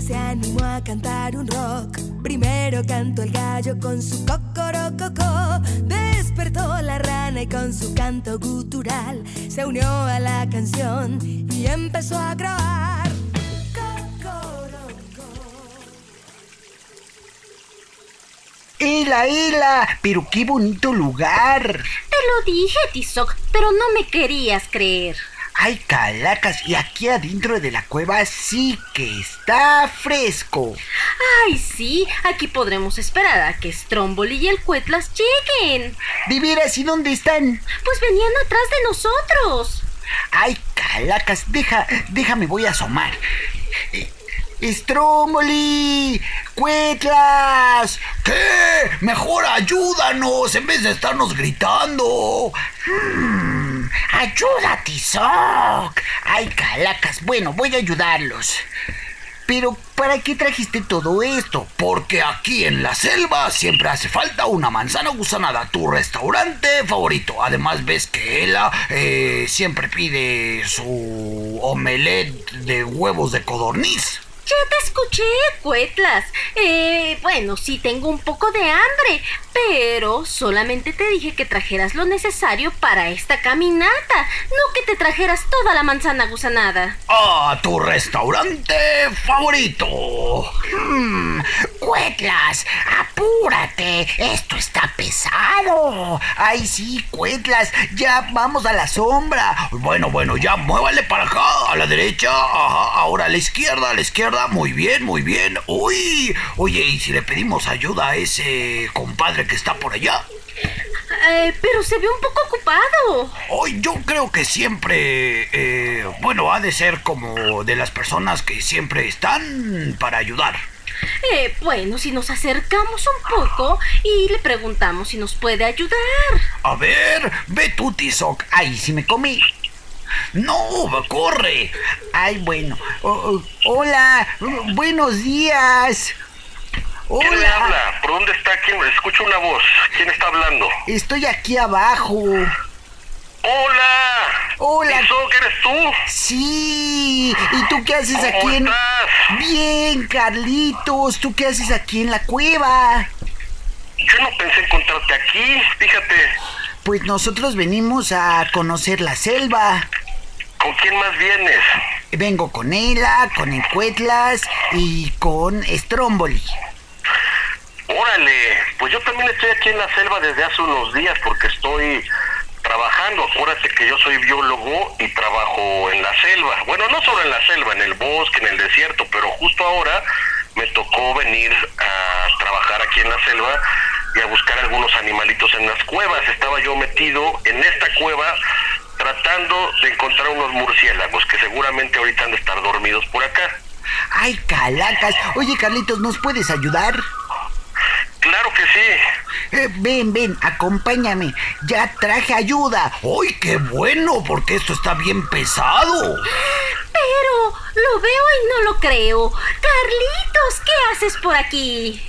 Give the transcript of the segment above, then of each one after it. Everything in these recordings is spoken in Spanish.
se animó a cantar un rock. Primero cantó el gallo con su cocorococó. Despertó la rana y con su canto gutural se unió a la canción y empezó a grabar. ¡Ela, ela! Pero qué bonito lugar. Te lo dije, Tizoc, pero no me querías creer. Ay, calacas, y aquí adentro de la cueva sí que está fresco. Ay, sí, aquí podremos esperar a que Stromboli y el Cuetlas lleguen. ¿De veras y dónde están? Pues venían atrás de nosotros. Ay, calacas, deja, déjame, voy a asomar. Eh, ¡Stromboli! ¡Cuetlas! ¿Qué? Mejor ayúdanos en vez de estarnos gritando. Hmm, ¡Ayuda, Tizoc! ¡Ay, calacas! Bueno, voy a ayudarlos. Pero, ¿para qué trajiste todo esto? Porque aquí en la selva siempre hace falta una manzana gusanada, tu restaurante favorito. Además, ves que ella eh, siempre pide su omelette de huevos de codorniz. Ya te escuché, Cuetlas. Eh, bueno, sí tengo un poco de hambre, pero solamente te dije que trajeras lo necesario para esta caminata, no que te trajeras toda la manzana gusanada. ¡Ah, tu restaurante favorito! Hmm, Cuetlas, apúrate, esto está pesado. Ay, sí, Cuetlas, ya vamos a la sombra. Bueno, bueno, ya muévale para acá, a la derecha, ajá, ahora a la izquierda, a la izquierda muy bien, muy bien. Uy, oye, ¿y si le pedimos ayuda a ese compadre que está por allá? Eh, pero se ve un poco ocupado. Hoy yo creo que siempre, eh, bueno, ha de ser como de las personas que siempre están para ayudar. Eh, bueno, si nos acercamos un poco y le preguntamos si nos puede ayudar. A ver, ve tú, Tizoc. Ay, si me comí. No, corre. Ay, bueno. hola, buenos días. Hola. ¿Quién le habla? ¿Por dónde está? ¿Quién? Escucho una voz. ¿Quién está hablando? Estoy aquí abajo. ¡Hola! ¡Hola! ¿Eso eres tú? Sí. ¿Y tú qué haces aquí en...? Estás? Bien, Carlitos. ¿Tú qué haces aquí en la cueva? Yo no pensé encontrarte aquí, fíjate. Pues nosotros venimos a conocer la selva. ¿Con quién más vienes? Vengo con Ela, con Encuetlas y con Stromboli. Órale, pues yo también estoy aquí en la selva desde hace unos días porque estoy trabajando. Acuérdate que yo soy biólogo y trabajo en la selva. Bueno, no solo en la selva, en el bosque, en el desierto, pero justo ahora me tocó venir a trabajar aquí en la selva y a buscar algunos animalitos en las cuevas. Estaba yo metido en esta cueva tratando de encontrar unos murciélagos que seguramente ahorita han de estar dormidos por acá. ¡Ay, calacas! Oye, Carlitos, ¿nos puedes ayudar? Claro que sí. Eh, ven, ven, acompáñame. Ya traje ayuda. ¡Ay, qué bueno! Porque esto está bien pesado. Pero lo veo y no lo creo. Carlitos, ¿qué haces por aquí?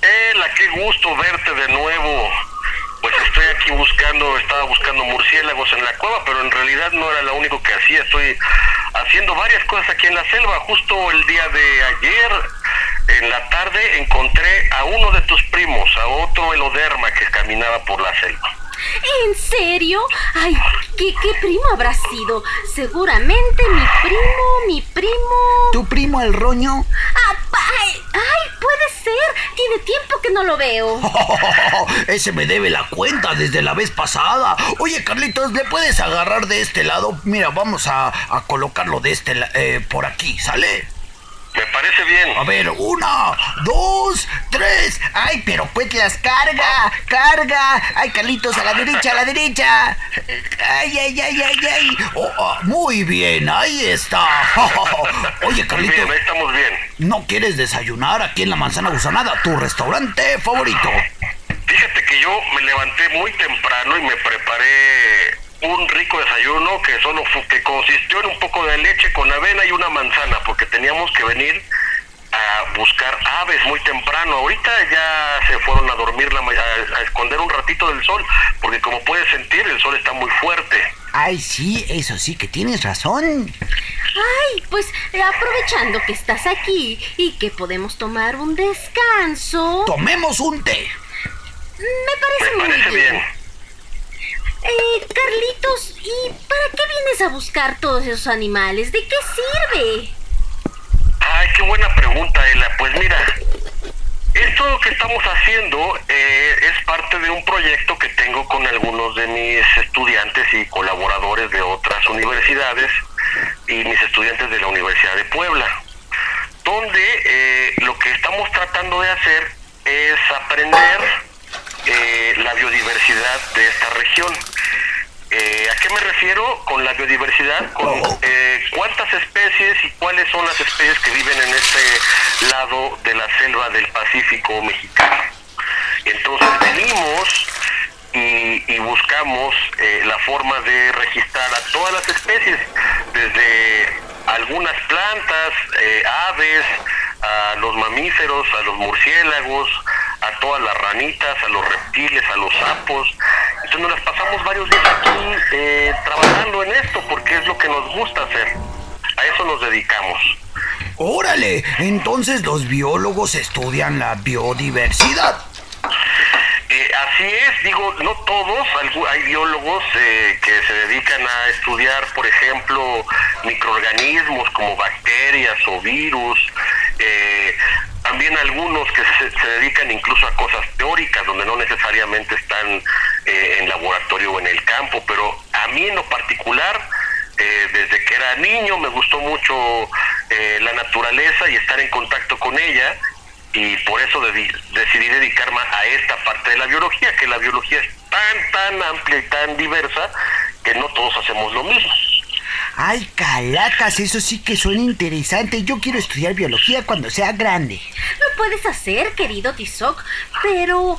Ela, qué gusto verte de nuevo. Pues estoy aquí buscando, estaba buscando murciélagos en la cueva, pero en realidad no era lo único que hacía. Estoy haciendo varias cosas aquí en la selva. Justo el día de ayer, en la tarde, encontré a uno de tus primos, a otro eloderma que caminaba por la selva. ¿En serio? Ay, ¿qué, ¿qué, primo habrá sido? Seguramente mi primo, mi primo. ¿Tu primo el roño? Ah, ay, ay, puede ser. Tiene tiempo que no lo veo. ese me debe la cuenta desde la vez pasada. Oye, Carlitos, ¿le puedes agarrar de este lado? Mira, vamos a, a colocarlo de este eh, por aquí, ¿sale? Me parece bien. A ver, una, dos, tres. Ay, pero Cuetlas, carga, carga. Ay, Carlitos, a la derecha, a la derecha. Ay, ay, ay, ay, ay. Oh, oh, muy bien, ahí está. Oye, Carlitos. Bien, ahí estamos bien. ¿No quieres desayunar aquí en la Manzana Gusanada, tu restaurante favorito? Fíjate que yo me levanté muy temprano y me preparé un rico desayuno que solo que consistió en un poco de leche con avena y una manzana, porque teníamos que venir a buscar aves muy temprano. Ahorita ya se fueron a dormir, la, a, a esconder un ratito del sol, porque como puedes sentir, el sol está muy fuerte. Ay, sí, eso sí, que tienes razón. Ay, pues aprovechando que estás aquí y que podemos tomar un descanso. Tomemos un té. Me parece, Me parece muy bien. bien. Eh, Carlitos, ¿y para qué vienes a buscar todos esos animales? ¿De qué sirve? Ay, qué buena pregunta, Ela. Pues mira, esto que estamos haciendo eh, es parte de un proyecto que tengo con algunos de mis estudiantes y colaboradores de otras universidades y mis estudiantes de la Universidad de Puebla, donde eh, lo que estamos tratando de hacer es aprender eh, la biodiversidad de esta región. Eh, ¿A qué me refiero con la biodiversidad? Con eh, cuántas especies y cuáles son las especies que viven en este lado de la selva del Pacífico mexicano. Entonces venimos y, y buscamos eh, la forma de registrar a todas las especies, desde algunas plantas, eh, aves, a los mamíferos, a los murciélagos, a todas las ranitas, a los reptiles, a los sapos. Entonces nos las pasamos varios días aquí eh, trabajando en esto porque es lo que nos gusta hacer. A eso nos dedicamos. Órale, entonces los biólogos estudian la biodiversidad. Eh, así es, digo, no todos, hay biólogos eh, que se dedican a estudiar, por ejemplo, microorganismos como bacterias o virus, eh, también algunos que se, se dedican incluso a cosas teóricas, donde no necesariamente están eh, en laboratorio o en el campo, pero a mí en lo particular, eh, desde que era niño me gustó mucho eh, la naturaleza y estar en contacto con ella y por eso decidí dedicarme a esta parte de la biología, que la biología es tan, tan amplia y tan diversa que no todos hacemos lo mismo. Ay, calacas, eso sí que suena interesante. Yo quiero estudiar biología cuando sea grande. Lo puedes hacer, querido Tizoc, pero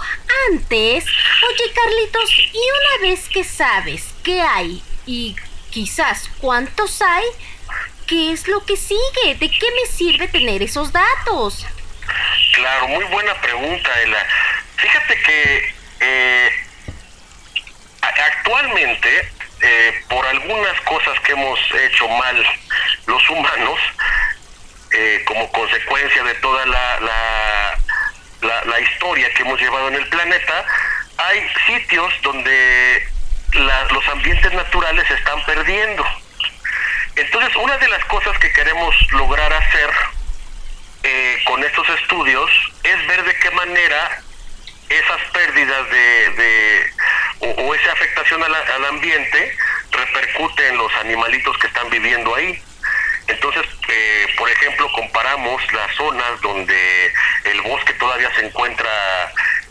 antes, oye Carlitos, y una vez que sabes qué hay y quizás cuántos hay, ¿qué es lo que sigue? ¿De qué me sirve tener esos datos? Claro, muy buena pregunta, Ela. Fíjate que eh, actualmente, eh, por algunas cosas que hemos hecho mal los humanos, eh, como consecuencia de toda la, la, la- la historia que hemos llevado en el planeta, hay sitios donde la- los ambientes naturales se están perdiendo. Entonces, una de las cosas que queremos lograr hacer eh, con estos estudios es ver de qué manera esas pérdidas de, de- o, esa afectación a la- al ambiente repercute en los animalitos que están viviendo ahí. Entonces, eh, por ejemplo, comparamos las zonas donde el bosque todavía se encuentra,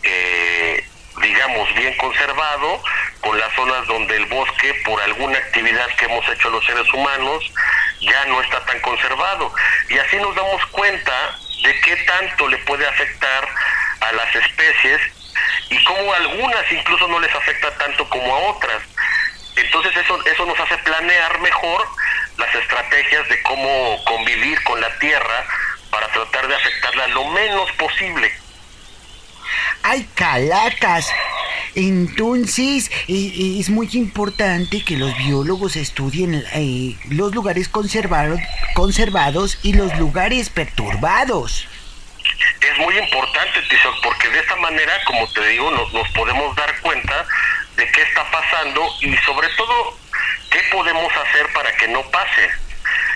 eh, digamos, bien conservado, con las zonas donde el bosque, por alguna actividad que hemos hecho los seres humanos, ya no está tan conservado. Y así nos damos cuenta de qué tanto le puede afectar a las especies y cómo a algunas incluso no les afecta tanto como a otras. Entonces eso, eso nos hace planear mejor las estrategias de cómo convivir con la tierra para tratar de afectarla lo menos posible. Ay, calacas. Entonces, es muy importante que los biólogos estudien eh, los lugares conservados, conservados y los lugares perturbados. Muy importante, Tizoc, porque de esta manera, como te digo, nos, nos podemos dar cuenta de qué está pasando y sobre todo qué podemos hacer para que no pase.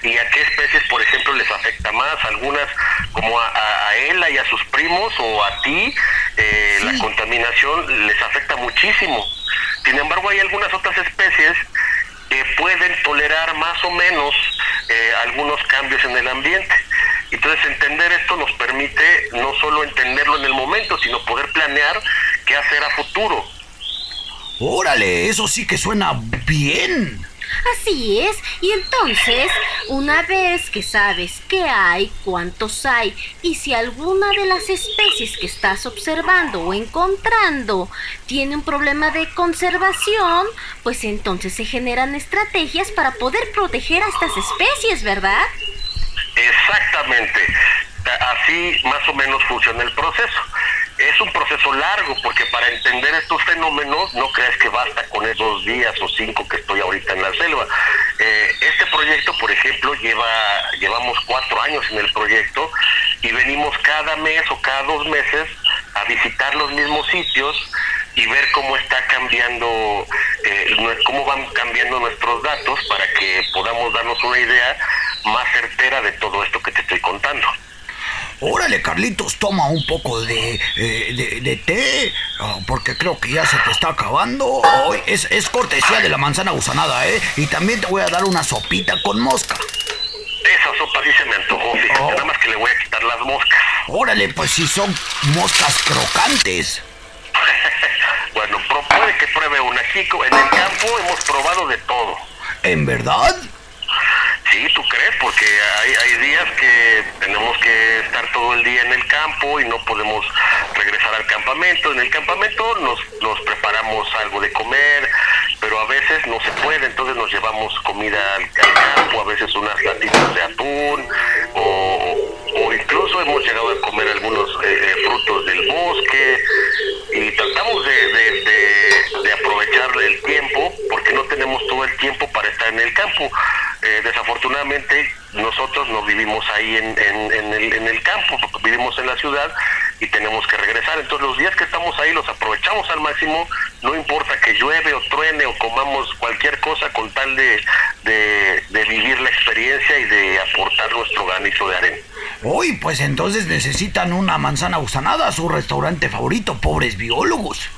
Y a qué especies, por ejemplo, les afecta más. Algunas, como a, a, a Ela y a sus primos o a ti, eh, Sí. la contaminación les afecta muchísimo. Sin embargo, hay algunas otras especies que pueden tolerar más o menos eh, algunos cambios en el ambiente. Entonces entender esto nos permite no solo entenderlo en el momento, sino poder planear qué hacer a futuro. Órale, eso sí que suena bien. Así es, y entonces, una vez que sabes qué hay, cuántos hay, y si alguna de las especies que estás observando o encontrando tiene un problema de conservación, pues entonces se generan estrategias para poder proteger a estas especies, ¿verdad? Exactamente. Así más o menos funciona el proceso. es un proceso largo porque para entender estos fenómenos no creas que basta con esos días o cinco que estoy ahorita en la selva. Eh, este proyecto, por ejemplo, lleva llevamos cuatro años en el proyecto y venimos cada mes o cada dos meses a visitar los mismos sitios y ver cómo está cambiando, eh, cómo van cambiando nuestros datos para que podamos darnos una idea más certera de todo esto que te estoy contando. Órale, Carlitos, toma un poco de, eh, de, té, ah, porque creo que ya se te está acabando. Es, es cortesía de la manzana gusanada, ¿eh? Y también te voy a dar una sopita con mosca. Esa sopa sí se me antojó, fíjate, oh. nada más que le voy a quitar las moscas. Órale, pues si son moscas crocantes. bueno, puede que pruebe una, chico. En el campo hemos probado de todo. ¿En verdad? Sí, ¿tú crees? Porque hay, hay días que tenemos que estar todo el día en el campo y no podemos regresar al campamento. En el campamento nos, nos preparamos algo de comer, pero a veces no se puede, entonces nos llevamos comida al, campo, a veces unas latitas de atún, o, o incluso hemos llegado a comer algunos eh, eh, frutos del bosque y tratamos de, de, aprovechar el tiempo porque no tenemos todo el tiempo para estar en el campo. Eh, desafortunadamente nosotros no vivimos ahí en, en, el, en el campo, vivimos en la ciudad y tenemos que regresar. Entonces los días que estamos ahí los aprovechamos al máximo, no importa que llueve o truene o comamos cualquier cosa con tal de, de vivir la experiencia y de aportar nuestro granito de arena. Uy, pues entonces necesitan una manzana gusanada, su restaurante favorito, pobres biólogos.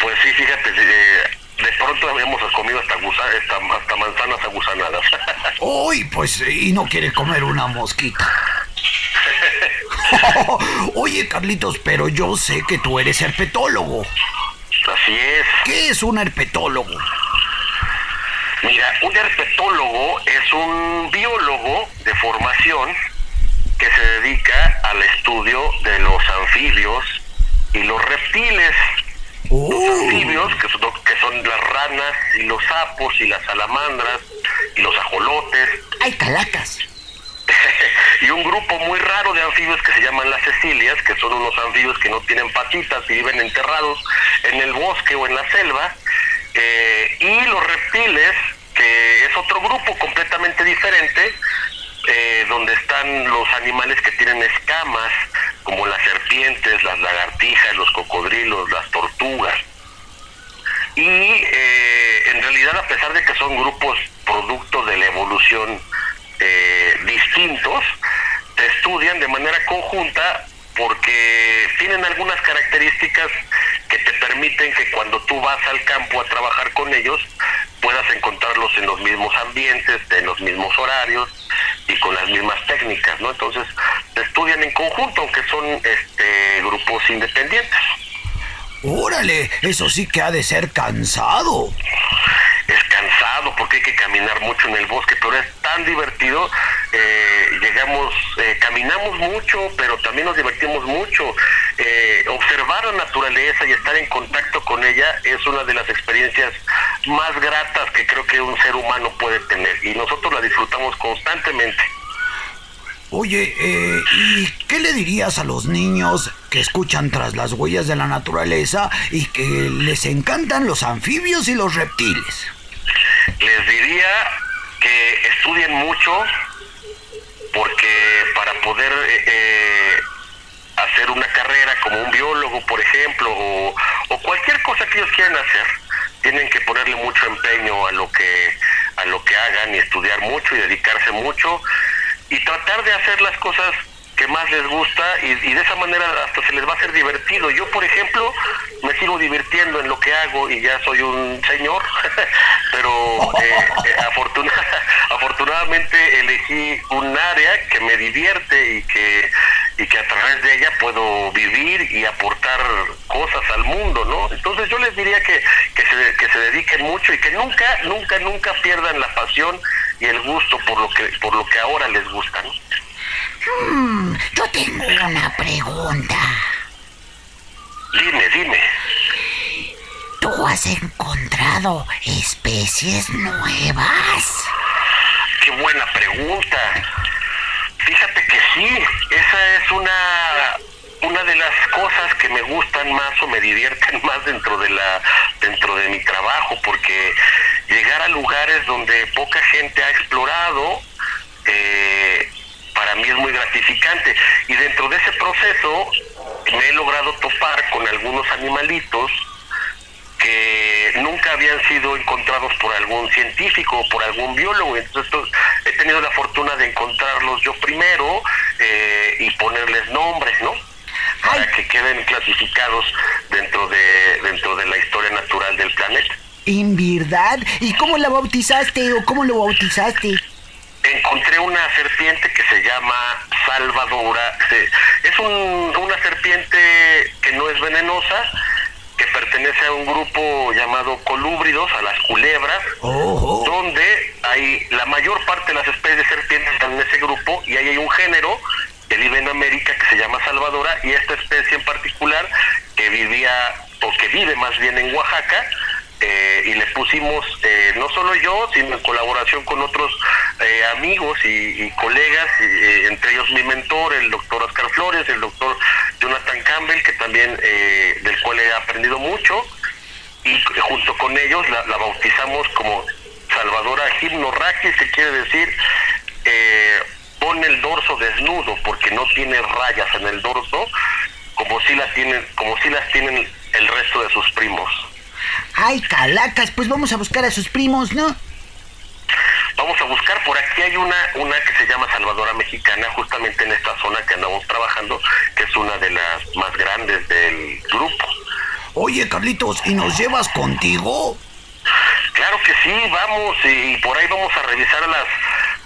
Pues sí, fíjate, de, pronto hemos comido hasta, hasta, manzanas agusanadas. Uy, pues y no quiere comer una mosquita. Oye, Carlitos, pero yo sé que tú eres herpetólogo. Así es. ¿Qué es un herpetólogo? Mira, un herpetólogo es un biólogo de formación que se dedica al estudio de los anfibios y los reptiles. Los oh. anfibios, que son, que son las ranas y los sapos y las salamandras y los ajolotes. ¡Ay, calacas! y un grupo muy raro de anfibios que se llaman las cecilias, que son unos anfibios que no tienen patitas y viven enterrados en el bosque o en la selva. Eh, y los reptiles, que es otro grupo completamente diferente, eh, donde están los animales que tienen escamas, como las serpientes, las lagartijas, los cocodrilos, las tortugas. Y eh, en realidad, a pesar de que son grupos producto de la evolución eh, distintos, se estudian de manera conjunta porque tienen algunas características que te permiten que cuando tú vas al campo a trabajar con ellos, puedas encontrarlos en los mismos ambientes, en los mismos horarios y con las mismas técnicas, ¿no? Entonces, se estudian en conjunto, aunque son este, grupos independientes. Órale, eso sí que ha de ser cansado es cansado porque hay que caminar mucho en el bosque, pero es tan divertido. Eh, llegamos, eh, caminamos mucho, pero también nos divertimos mucho. Eh, observar la naturaleza y estar en contacto con ella es una de las experiencias más gratas que creo que un ser humano puede tener y nosotros la disfrutamos constantemente. Oye, ¿y qué le dirías a los niños que escuchan tras las huellas de la naturaleza y que les encantan los anfibios y los reptiles? Les diría que estudien mucho porque para poder eh, eh, hacer una carrera como un biólogo, por ejemplo, o, o, cualquier cosa que ellos quieran hacer, tienen que ponerle mucho empeño a lo que a lo que hagan y estudiar mucho y dedicarse mucho y tratar de hacer las cosas más les gusta y, de esa manera hasta se les va a hacer divertido. Yo, por ejemplo, me sigo divirtiendo en lo que hago y ya soy un señor, pero eh, eh afortunadamente elegí un área que me divierte y que, y que a través de ella puedo vivir y aportar cosas al mundo, ¿no? Entonces yo les diría que, que, se, que dediquen mucho y que nunca, nunca, nunca pierdan la pasión y el gusto por lo que, por lo que ahora les gusta, ¿no? Hmm, yo tengo una pregunta. Dime, dime. ¿Tú has encontrado especies nuevas? Qué buena pregunta. Fíjate que sí, esa es una una de las cosas que me gustan más o me divierten más dentro de la dentro de mi trabajo porque llegar a lugares donde poca gente ha explorado eh, para mí es muy gratificante y dentro de ese proceso me he logrado topar con algunos animalitos que nunca habían sido encontrados por algún científico o por algún biólogo. Entonces he tenido la fortuna de encontrarlos yo primero eh, y ponerles nombres, ¿no? Para que queden clasificados dentro de dentro de la historia natural del planeta. ¿En verdad? ¿Y cómo la bautizaste o cómo lo bautizaste? Encontré una serpiente que se llama Salvadora. Es una serpiente que no es venenosa, que pertenece a un grupo llamado colúbridos, a las culebras, Oh, donde hay la mayor parte de las especies de serpientes están en ese grupo y ahí hay un género que vive en América que se llama Salvadora y esta especie en particular que vivía o que vive más bien en Oaxaca eh, y le pusimos eh, no solo yo sino en colaboración con otros eh, amigos y, colegas eh, entre ellos mi mentor el doctor Oscar Flores el doctor Jonathan Campbell que también del cual he aprendido mucho y junto con ellos la, bautizamos como Salvadora Gimnorraquis que quiere decir pone el dorso desnudo porque no tiene rayas en el dorso como si las tienen como si las tienen el resto de sus primos Ay, calacas, pues vamos a buscar a sus primos, ¿no? vamos a buscar por aquí hay una una que se llama Salvadora Mexicana justamente en esta zona que andamos trabajando que es una de las más grandes del grupo Oye, Carlitos, ¿y nos llevas contigo? Claro que sí, vamos y por ahí vamos a revisar las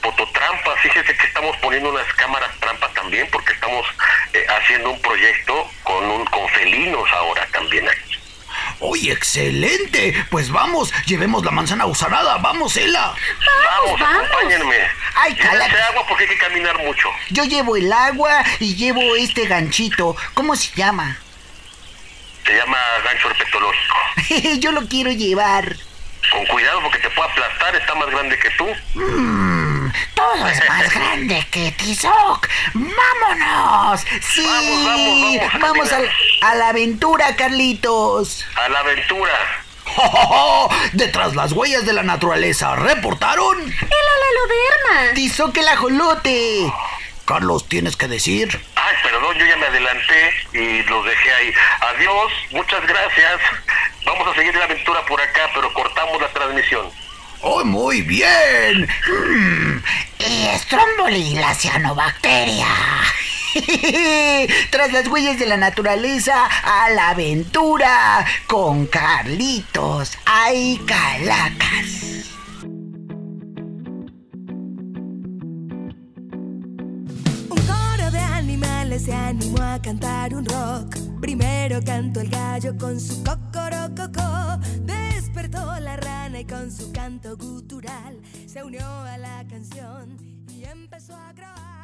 fototrampas. Fíjese que estamos poniendo unas cámaras trampa también porque estamos eh, haciendo un proyecto con un con felinos ahora también aquí. Oye, excelente. Pues vamos, llevemos la manzana usarada. Vamos, Ela. Vamos, vamos. acompáñenme. Ay, Llévense agua porque hay que caminar mucho. Yo llevo el agua y llevo este ganchito. ¿Cómo se llama? Se llama gancho herpetológico. Yo lo quiero llevar. Con cuidado porque te puede aplastar, está más grande que tú. Mm, todo es más grande que Tizoc. ¡Vámonos! Sí, Vamos, vamos, vamos, vamos al- a la aventura, Carlitos. A la aventura. Detrás las huellas de la naturaleza, ¿reportaron? ¡El alaloderma! Tizoc el ajolote. Carlos, tienes que decir. Ay, perdón, yo ya me adelanté y los dejé ahí. Adiós, muchas gracias. Vamos a seguir la aventura por acá, pero cortamos la transmisión. ¡Oh, muy bien! Mm, Y Stromboli, la cianobacteria. Tras las huellas de la naturaleza, a la aventura con Carlitos. ¡Ay, calacas! Un coro de animales se animó a cantar un rock. Primero cantó el gallo con su cocorococó. Despertó la rana y con su canto gutural se unió a la canción y empezó a grabar.